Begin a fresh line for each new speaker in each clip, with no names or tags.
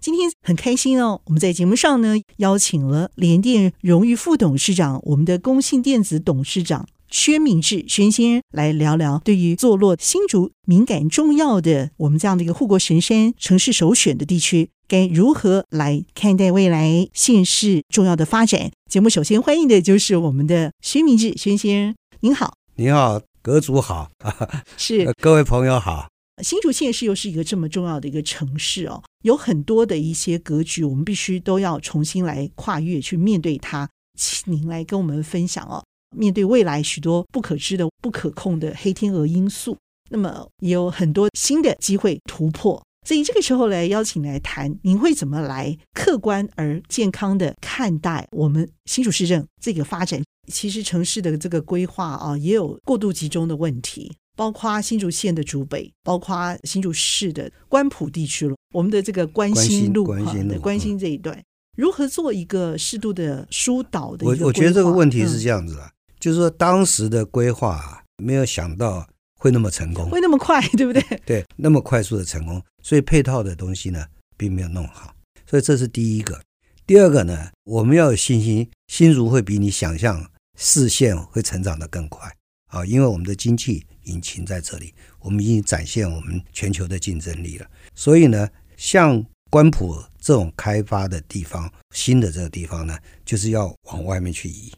今天很开心哦，我们在节目上呢邀请了联电荣誉副董事长，我们的工信电子董事长薛明志薛先生来聊聊，对于坐落新竹敏感重要的我们这样的一个护国神山城市首选的地区，该如何来看待未来县市重要的发展？节目首先欢迎的就是我们的薛明志薛先生，您好，
您好。阁主好，
是
各位朋友好。
新竹县是又是一个这么重要的一个城市哦，有很多的一些格局，我们必须都要重新来跨越去面对它。请您来跟我们分享哦，面对未来许多不可知的、不可控的黑天鹅因素，那么也有很多新的机会突破。所以这个时候来邀请来谈，您会怎么来客观而健康的看待我们新竹市政这个发展？其实城市的这个规划啊，也有过度集中的问题，包括新竹县的竹北，包括新竹市的关埔地区了。我们的这个关心路哈，的关心这一段，如何做一个适度的疏导的？
我我觉得这个问题是这样子啊，嗯、就是说当时的规划啊，没有想到。会那么成功，
会那么快，对不对？
对，那么快速的成功，所以配套的东西呢，并没有弄好，所以这是第一个。第二个呢，我们要有信心，新竹会比你想象视线会成长得更快啊，因为我们的经济引擎在这里，我们已经展现我们全球的竞争力了。所以呢，像关埔这种开发的地方，新的这个地方呢，就是要往外面去移。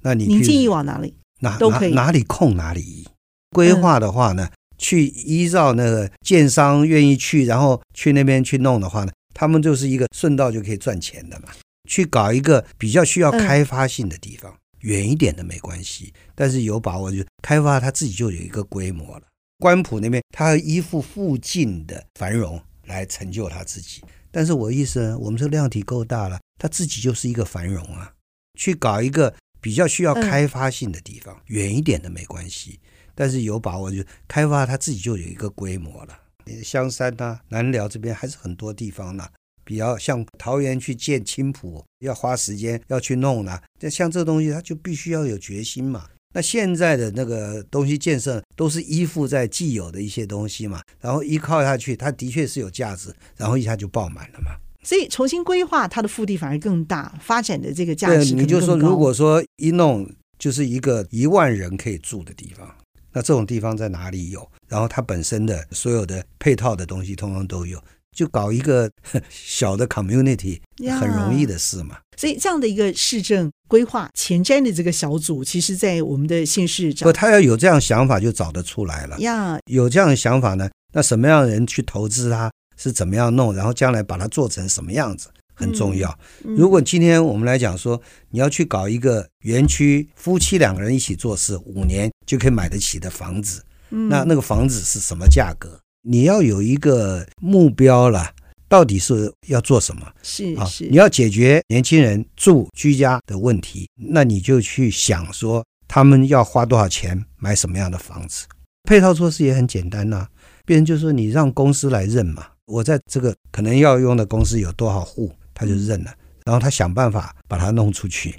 那你
您建议往哪里？
哪都可以，哪里空哪里移。规划的话呢，去依照那个建商愿意去，然后去那边去弄的话呢，他们就是一个顺道就可以赚钱的嘛。去搞一个比较需要开发性的地方，远一点的没关系，但是有把握就开发，它自己就有一个规模了。官埔那边，它依附附近的繁荣来成就它自己。但是我意思呢，我们这个量体够大了，它自己就是一个繁荣啊。去搞一个比较需要开发性的地方，远一点的没关系。但是有把握，就开发它自己就有一个规模了。香山呐、啊、南寮这边还是很多地方呢，比较像桃园去建青浦，要花时间要去弄呢。这像这东西，它就必须要有决心嘛。那现在的那个东西建设都是依附在既有的一些东西嘛，然后依靠下去，它的确是有价值，然后一下就爆满了嘛。
所以重新规划它的腹地反而更大，发展的这个价值。
对，你就说，如果说一弄就是一个一万人可以住的地方。那这种地方在哪里有？然后它本身的所有的配套的东西，通通都有，就搞一个 小的 community，很容易的事嘛。
所以这样的一个市政规划前瞻的这个小组，其实，在我们的县市长，
不，他要有这样想法，就找得出来了。
呀，
有这样的想法呢，那什么样的人去投资它，是怎么样弄，然后将来把它做成什么样子？很重要。如果今天我们来讲说，你要去搞一个园区，夫妻两个人一起做事，五年就可以买得起的房子，那那个房子是什么价格？你要有一个目标了，到底是要做什么？
是是，
你要解决年轻人住居家的问题，那你就去想说，他们要花多少钱买什么样的房子？配套措施也很简单呐，别人就说你让公司来认嘛，我在这个可能要用的公司有多少户？他就认了，然后他想办法把它弄出去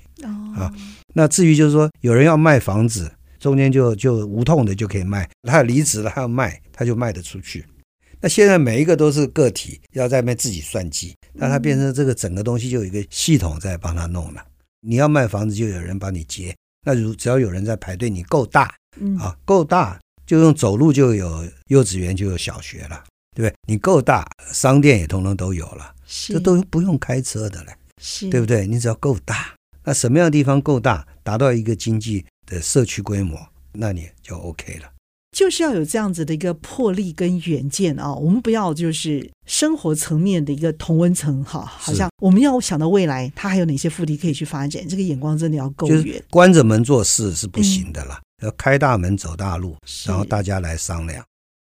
啊。那至于就是说，有人要卖房子，中间就就无痛的就可以卖。他要离职了，他要卖，他就卖得出去。那现在每一个都是个体，要在那边自己算计。那他变成这个整个东西就有一个系统在帮他弄了。你要卖房子，就有人帮你接。那如只要有人在排队，你够大啊，够大，就用走路就有幼稚园，就有小学了，对不对？你够大，商店也通通都有了。这都不用开车的嘞，
是
对不对？你只要够大，那什么样的地方够大，达到一个经济的社区规模，那你就 OK 了。
就是要有这样子的一个魄力跟远见啊！我们不要就是生活层面的一个同温层哈，好像我们要想到未来，它还有哪些腹地可以去发展，这个眼光真的要够远。
关着门做事是不行的啦，嗯、要开大门走大路，然后大家来商量。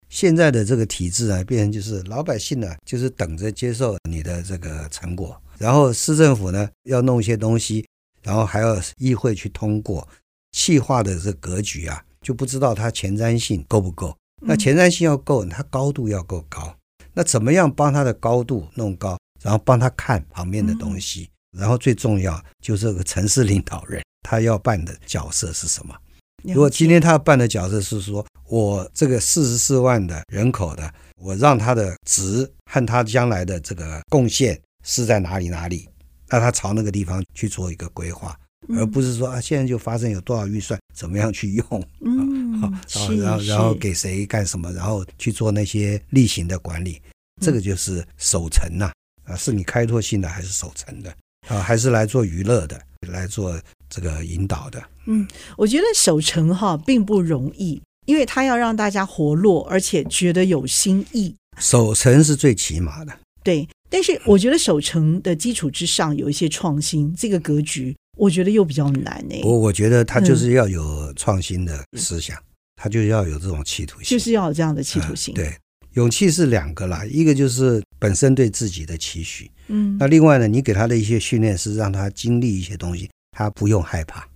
现在的这个体制啊，变成就是老百姓呢，就是等着接受你的这个成果，然后市政府呢要弄一些东西，然后还要议会去通过，企划的这格局啊，就不知道它前瞻性够不够。那前瞻性要够，它高度要够高。那怎么样帮它的高度弄高，然后帮他看旁边的东西，然后最重要就是这个城市领导人他要扮的角色是什么？如果今天他要扮的角色是说，我这个四十四万的人口的，我让他的值和他将来的这个贡献是在哪里哪里，那他朝那个地方去做一个规划，而不是说啊，现在就发生有多少预算，怎么样去用，嗯，好，然后然后然后给谁干什么，然后去做那些例行的管理，这个就是守城呐，啊，是你开拓性的还是守城的啊，还是来做娱乐的，来做这个引导的？
嗯，我觉得守城哈并不容易，因为他要让大家活络，而且觉得有新意。
守城是最起码的，
对。但是我觉得守城的基础之上有一些创新，这个格局我觉得又比较难呢。
我我觉得他就是要有创新的思想，他、嗯、就要有这种企图心，
就是要有这样的企图心。
嗯、对，勇气是两个啦，一个就是本身对自己的期许，嗯，那另外呢，你给他的一些训练是让他经历一些东西，他不用害怕。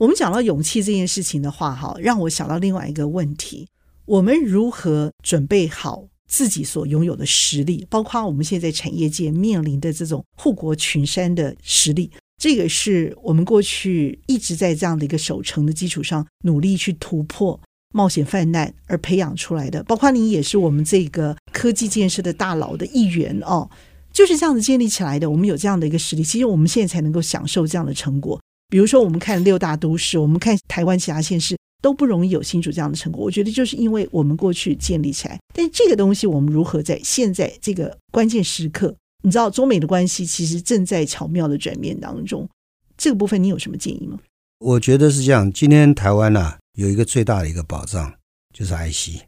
我们讲到勇气这件事情的话，哈，让我想到另外一个问题：我们如何准备好自己所拥有的实力，包括我们现在产业界面临的这种护国群山的实力？这个是我们过去一直在这样的一个守成的基础上努力去突破、冒险犯难而培养出来的。包括你也是我们这个科技建设的大佬的一员哦，就是这样子建立起来的。我们有这样的一个实力，其实我们现在才能够享受这样的成果。比如说，我们看六大都市，我们看台湾其他县市都不容易有新竹这样的成果。我觉得就是因为我们过去建立起来，但这个东西我们如何在现在这个关键时刻？你知道，中美的关系其实正在巧妙的转变当中。这个部分你有什么建议吗？
我觉得是这样。今天台湾呢、有一个最大的一个保障，就是 IC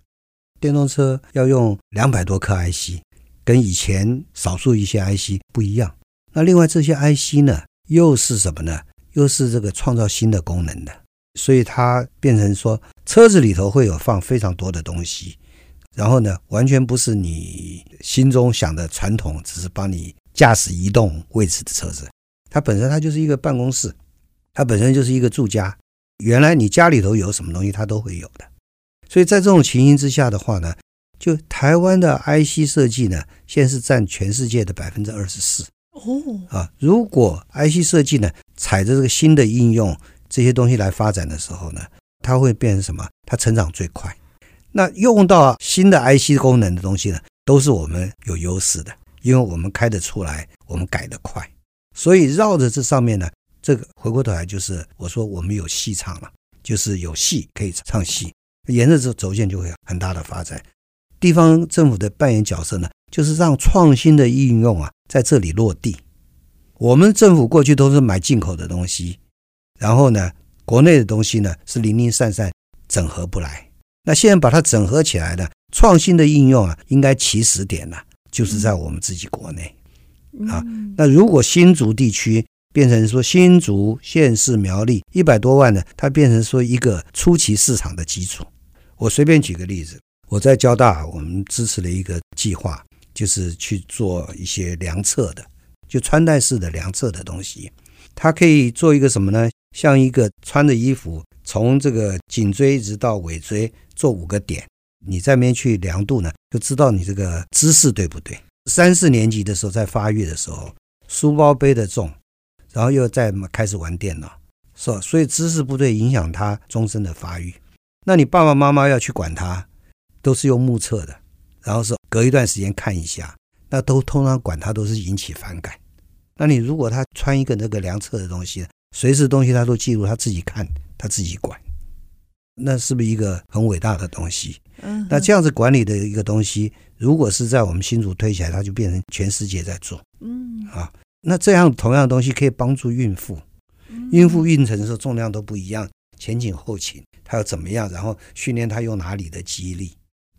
电动车要用两百多颗 IC，跟以前少数一些 IC 不一样。那另外这些 IC 呢，又是什么呢？又是这个创造新的功能的，所以它变成说，车子里头会有放非常多的东西，然后呢，完全不是你心中想的传统，只是帮你驾驶移动位置的车子。它本身它就是一个办公室，它本身就是一个住家。原来你家里头有什么东西，它都会有的。所以在这种情形之下的话呢，就台湾的 IC 设计呢，现在是占全世界的百分之二十四。哦啊，如果 IC 设计呢，踩着这个新的应用这些东西来发展的时候呢，它会变成什么？它成长最快。那用到新的 IC 功能的东西呢，都是我们有优势的，因为我们开得出来，我们改得快。所以绕着这上面呢，这个回过头来就是我说我们有戏唱了，就是有戏可以唱戏，沿着这轴线就会有很大的发展。地方政府的扮演角色呢，就是让创新的应用啊。在这里落地，我们政府过去都是买进口的东西，然后呢，国内的东西呢是零零散散，整合不来。那现在把它整合起来呢创新的应用啊，应该起始点呢，就是在我们自己国内啊。那如果新竹地区变成说新竹县市苗栗一百多万呢，它变成说一个初期市场的基础。我随便举个例子，我在交大，我们支持了一个计划。就是去做一些量测的，就穿戴式的量测的东西，它可以做一个什么呢？像一个穿的衣服，从这个颈椎一直到尾椎做五个点，你在那边去量度呢，就知道你这个姿势对不对。三四年级的时候在发育的时候，书包背得重，然后又在开始玩电脑，是吧？所以姿势不对，影响他终身的发育。那你爸爸妈妈要去管他，都是用目测的。然后是隔一段时间看一下，那都通常管他都是引起反感。那你如果他穿一个那个量测的东西，随时东西他都记录，他自己看，他自己管，那是不是一个很伟大的东西？嗯，那这样子管理的一个东西，如果是在我们新竹推起来，它就变成全世界在做。嗯，啊，那这样同样的东西可以帮助孕妇，孕妇孕程的时候重量都不一样，前倾后倾，她要怎么样？然后训练她用哪里的肌力？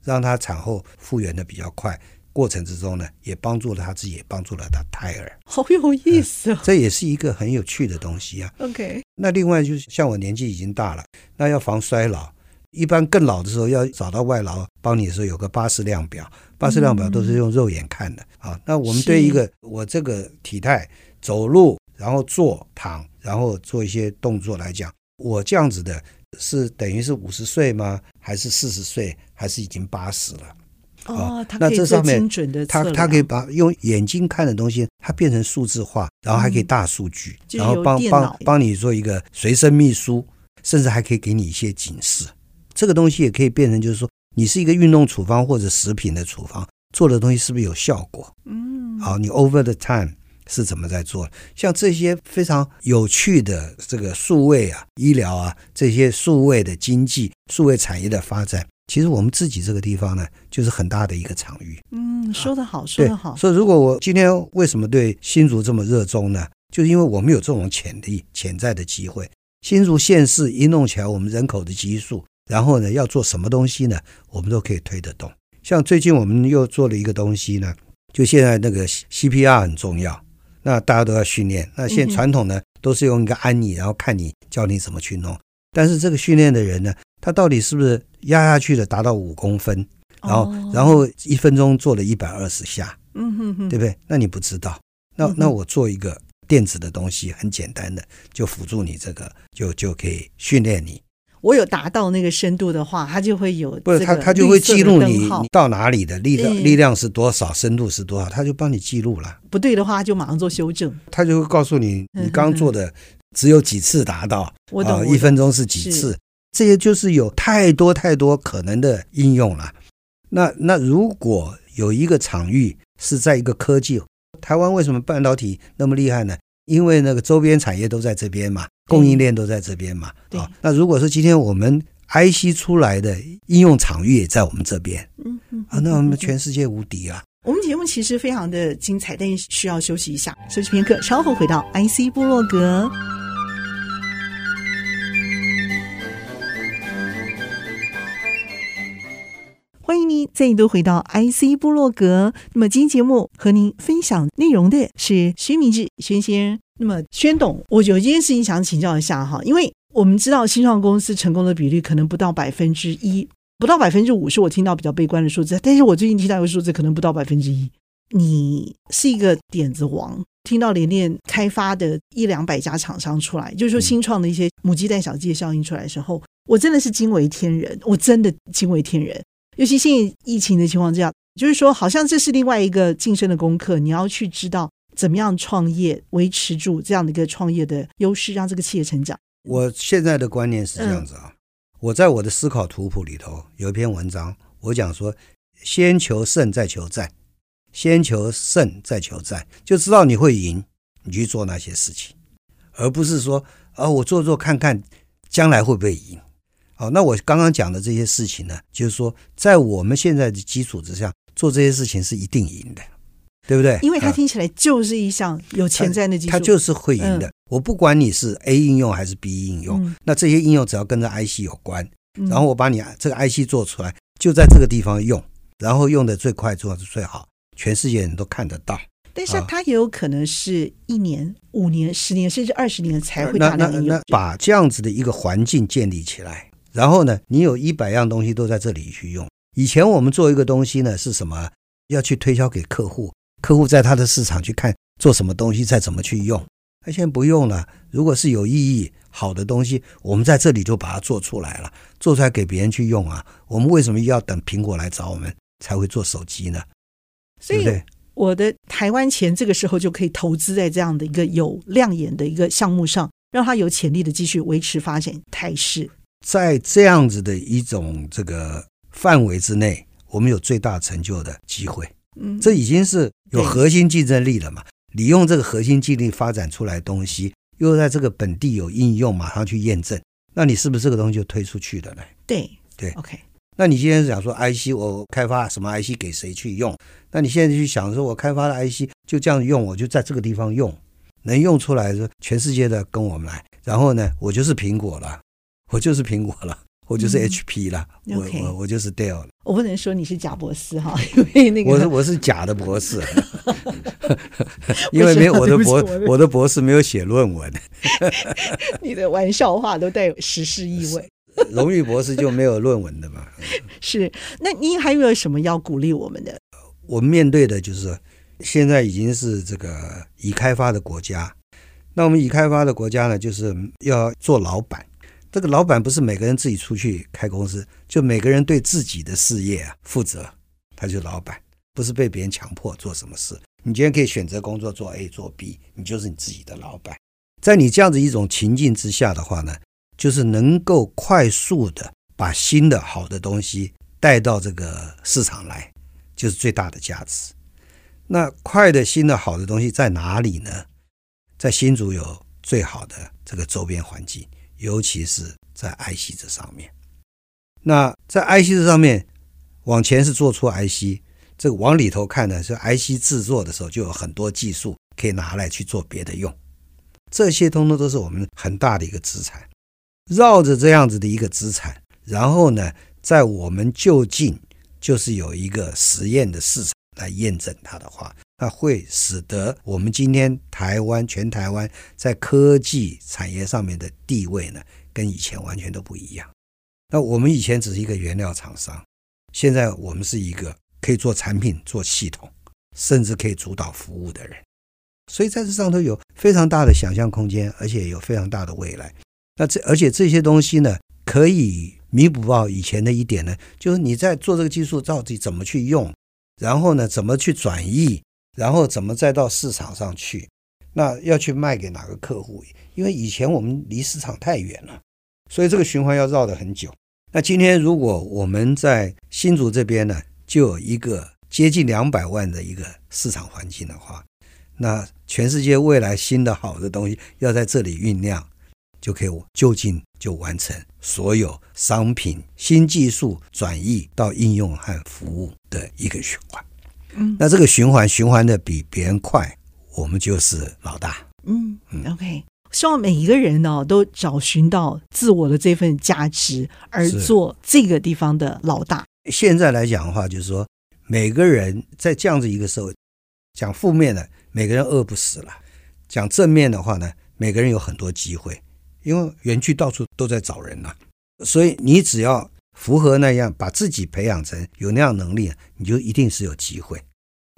让她产后复原的比较快，过程之中呢，也帮助了他自己，也帮助了他胎儿。
好有意思哦，
这也是一个很有趣的东西啊。
OK，
那另外就是像我年纪已经大了，那要防衰老，一般更老的时候要找到外劳帮你的时候，有个八十量表，八十量表都是用肉眼看的啊。那我们对一个我这个体态走路，然后坐躺，然后做一些动作来讲，我这样子的是等于是五十岁吗？还是四十岁？还是已经八十了？
哦，
那这上面
他
他可以把用眼睛看的东西，它变成数字化，然后还可以大数据，
嗯、
然后帮帮帮你做一个随身秘书，甚至还可以给你一些警示。这个东西也可以变成，就是说你是一个运动处方或者食品的处方，做的东西是不是有效果？嗯，好，你 over the time 是怎么在做？像这些非常有趣的这个数位啊、医疗啊这些数位的经济、数位产业的发展。其实我们自己这个地方呢，就是很大的一个场域。
嗯，说得好，说得好。
所以，如果我今天为什么对新竹这么热衷呢？就是因为我们有这种潜力、潜在的机会。新竹县市一弄起来，我们人口的基数，然后呢，要做什么东西呢？我们都可以推得动。像最近我们又做了一个东西呢，就现在那个 CPR 很重要，那大家都要训练。那现在传统呢，都是用一个安妮，然后看你教你怎么去弄。但是这个训练的人呢，他到底是不是压下去的达到五公分，然后、哦、然后一分钟做了一百二十下，嗯哼哼，对不对？那你不知道，那、嗯、那我做一个电子的东西，很简单的，就辅助你这个，就就可以训练你。
我有达到那个深度的话，它就会有
不是它它就会记录你你到哪里的力量力量是多少，深度是多少，它就帮你记录了。
不对的话，就马上做修正。
它就会告诉你，你刚做的只有几次达到，
我懂，
一分钟是几次。这些就是有太多太多可能的应用了。那那如果有一个场域是在一个科技，台湾为什么半导体那么厉害呢？因为那个周边产业都在这边嘛，供应链都在这边嘛。啊，那如果是今天我们 IC 出来的应用场域也在我们这边，嗯嗯啊，那我们全世界无敌啊。
我们节目其实非常的精彩，但是需要休息一下，休息片刻，稍后回到 IC 部落格。欢迎您再度回到 IC 部落格。那么今天节目和您分享内容的是薛明志轩先生。那么宣董，我有一件事情想请教一下哈，因为我们知道新创公司成功的比率可能不到百分之一，不到百分之五是我听到比较悲观的数字。但是我最近听到一个数字，可能不到百分之一。你是一个点子王，听到连连开发的一两百家厂商出来，就是说新创的一些母鸡带小鸡效应出来的时候，我真的是惊为天人，我真的惊为天人。尤其现在疫情的情况之下，就是说，好像这是另外一个晋升的功课。你要去知道怎么样创业，维持住这样的一个创业的优势，让这个企业成长。
我现在的观念是这样子啊，我在我的思考图谱里头有一篇文章，我讲说，先求胜再求战，先求胜再求战，就知道你会赢，你去做那些事情，而不是说啊，我做做看看将来会不会赢。好，那我刚刚讲的这些事情呢，就是说，在我们现在的基础之上做这些事情是一定赢的，对不对？
因为它听起来就是一项有潜在的技术，
它就是会赢的。嗯、我不管你是 A 应用还是 B 应用，嗯、那这些应用只要跟着 IC 有关，然后我把你这个 IC 做出来，就在这个地方用，然后用的最快，做的最好，全世界人都看得到。
但是它也有可能是一年、五年、十年，甚至二十年才会大量应用。
那那那把这样子的一个环境建立起来。然后呢，你有一百样东西都在这里去用。以前我们做一个东西呢，是什么？要去推销给客户，客户在他的市场去看做什么东西，再怎么去用。那现在不用了。如果是有意义、好的东西，我们在这里就把它做出来了，做出来给别人去用啊。我们为什么要等苹果来找我们才会做手机呢？
所以，我的台湾钱这个时候就可以投资在这样的一个有亮眼的一个项目上，让它有潜力的继续维持发展态势。
在这样子的一种这个范围之内，我们有最大成就的机会。嗯，这已经是有核心竞争力了嘛？你用这个核心竞争力发展出来的东西，又在这个本地有应用，马上去验证，那你是不是这个东西就推出去的呢？
对
对
，OK。
那你今天是讲说 IC，我开发什么 IC 给谁去用？那你现在去想说，我开发的 IC 就这样用，我就在这个地方用，能用出来的全世界的跟我们来，然后呢，我就是苹果了。我就是苹果了，我就是 HP 了，嗯、我我我就是 Dell 了。
我不能说你是假博士哈，因为那个
我是我是假的博士，因为没有我的博我的，我的博士没有写论文。
你的玩笑话都带有时事意味。
荣誉博士就没有论文的嘛？
是。那您还有没有什么要鼓励我们的？
我们面对的就是现在已经是这个已开发的国家，那我们已开发的国家呢，就是要做老板。这个老板不是每个人自己出去开公司，就每个人对自己的事业啊负责，他就是老板，不是被别人强迫做什么事。你今天可以选择工作做 A 做 B，你就是你自己的老板。在你这样子一种情境之下的话呢，就是能够快速的把新的好的东西带到这个市场来，就是最大的价值。那快的新的好的东西在哪里呢？在新竹有最好的这个周边环境，尤其是在 IC 这上面。那在 IC 这上面，往前是做出 IC，这个往里头看呢，是 IC 制作的时候就有很多技术可以拿来去做别的用。这些通通都是我们很大的一个资产。绕着这样子的一个资产，然后呢，在我们就近就是有一个实验的市场。来验证它的话，那会使得我们今天台湾全台湾在科技产业上面的地位呢，跟以前完全都不一样。那我们以前只是一个原料厂商，现在我们是一个可以做产品、做系统，甚至可以主导服务的人。所以在这上头有非常大的想象空间，而且有非常大的未来。那这而且这些东西呢，可以弥补到以前的一点呢，就是你在做这个技术到底怎么去用。然后呢，怎么去转移？然后怎么再到市场上去？那要去卖给哪个客户？因为以前我们离市场太远了，所以这个循环要绕得很久。那今天如果我们在新竹这边呢，就有一个接近两百万的一个市场环境的话，那全世界未来新的好的东西要在这里酝酿，就可以就近就完成所有商品新技术转移到应用和服务的一个循环。嗯，那这个循环循环的比别人快，我们就是老大。
嗯嗯，OK，希望每一个人呢都找寻到自我的这份价值，而做这个地方的老大。
现在来讲的话，就是说每个人在这样子一个社会，讲负面的，每个人饿不死了；讲正面的话呢，每个人有很多机会。因为园区到处都在找人呐，所以你只要符合那样，把自己培养成有那样能力，你就一定是有机会。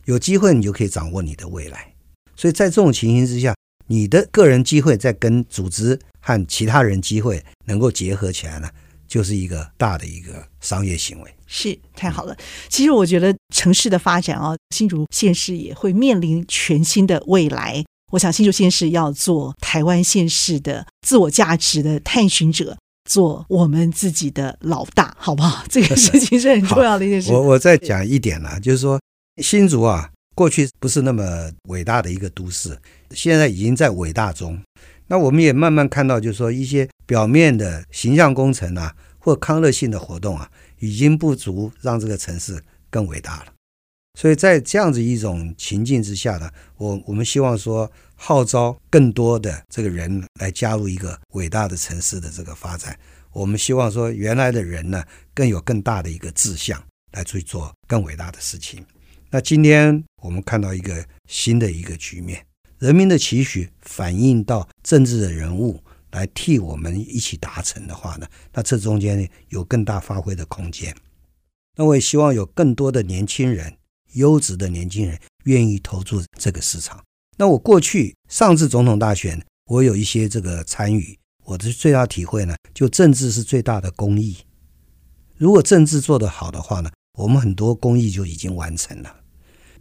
有机会，你就可以掌握你的未来。所以在这种情形之下，你的个人机会在跟组织和其他人机会能够结合起来呢，就是一个大的一个商业行为。
是，太好了。其实我觉得城市的发展啊，新竹县市也会面临全新的未来。我想新竹县市要做台湾县市的自我价值的探寻者，做我们自己的老大，好不好？这个事情是很重要的一件事。
我我再讲一点呢，就是说新竹啊，过去不是那么伟大的一个都市，现在已经在伟大中。那我们也慢慢看到，就是说一些表面的形象工程啊，或康乐性的活动啊，已经不足让这个城市更伟大了。所以在这样子一种情境之下呢，我我们希望说号召更多的这个人来加入一个伟大的城市的这个发展。我们希望说原来的人呢，更有更大的一个志向来去做更伟大的事情。那今天我们看到一个新的一个局面，人民的期许反映到政治的人物来替我们一起达成的话呢，那这中间有更大发挥的空间。那我也希望有更多的年轻人。优质的年轻人愿意投注这个市场。那我过去上次总统大选，我有一些这个参与，我的最大体会呢，就政治是最大的公益。如果政治做得好的话呢，我们很多公益就已经完成了。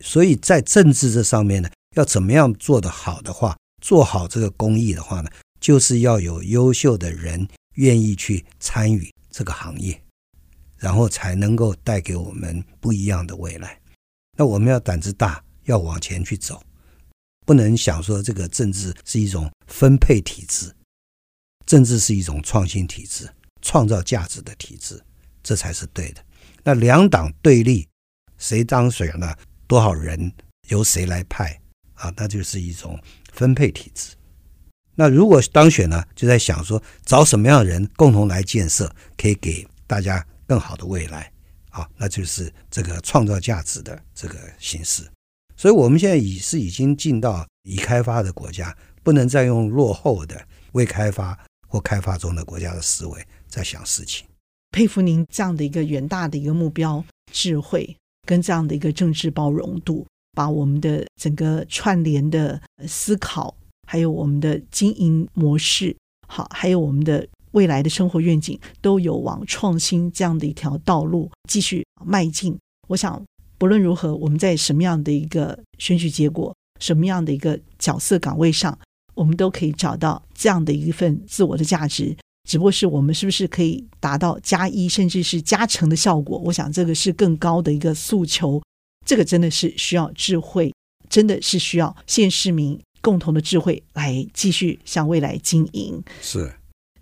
所以在政治这上面呢，要怎么样做得好的话，做好这个公益的话呢，就是要有优秀的人愿意去参与这个行业，然后才能够带给我们不一样的未来。那我们要胆子大，要往前去走，不能想说这个政治是一种分配体制，政治是一种创新体制，创造价值的体制，这才是对的。那两党对立，谁当选了，多少人由谁来派啊？那就是一种分配体制。那如果当选呢，就在想说找什么样的人共同来建设，可以给大家更好的未来。啊，那就是这个创造价值的这个形式。所以，我们现在已是已经进到已开发的国家，不能再用落后的未开发或开发中的国家的思维在想事情。
佩服您这样的一个远大的一个目标、智慧跟这样的一个政治包容度，把我们的整个串联的思考，还有我们的经营模式，好，还有我们的未来的生活愿景，都有往创新这样的一条道路继续迈进。我想，不论如何，我们在什么样的一个选举结果，什么样的一个角色岗位上，我们都可以找到这样的一份自我的价值。只不过是我们是不是可以达到加一甚至是加成的效果？我想这个是更高的一个诉求，这个真的是需要智慧，真的是需要县市民共同的智慧来继续向未来经营。
是，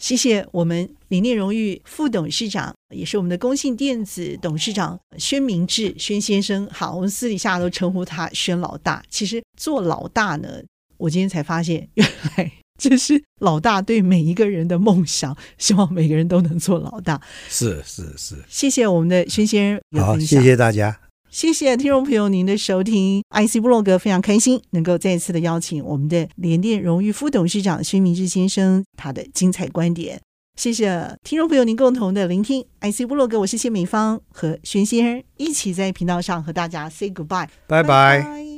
谢谢我们林念荣誉副董事长，也是我们的工信电子董事长宣明志宣先生。好，我们私底下都称呼他宣老大。其实做老大呢，我今天才发现原来。这是老大对每一个人的梦想，希望每个人都能做老大。
是是是，
谢谢我们的宣先生。
好，谢谢大家，
谢谢听众朋友您的收听。IC 部落格非常开心能够再次的邀请我们的联电荣誉副董事长薛明志先生他的精彩观点。谢谢听众朋友您共同的聆听。IC 部落格，我是谢美芳和薛先生一起在频道上和大家 say goodbye，
拜拜。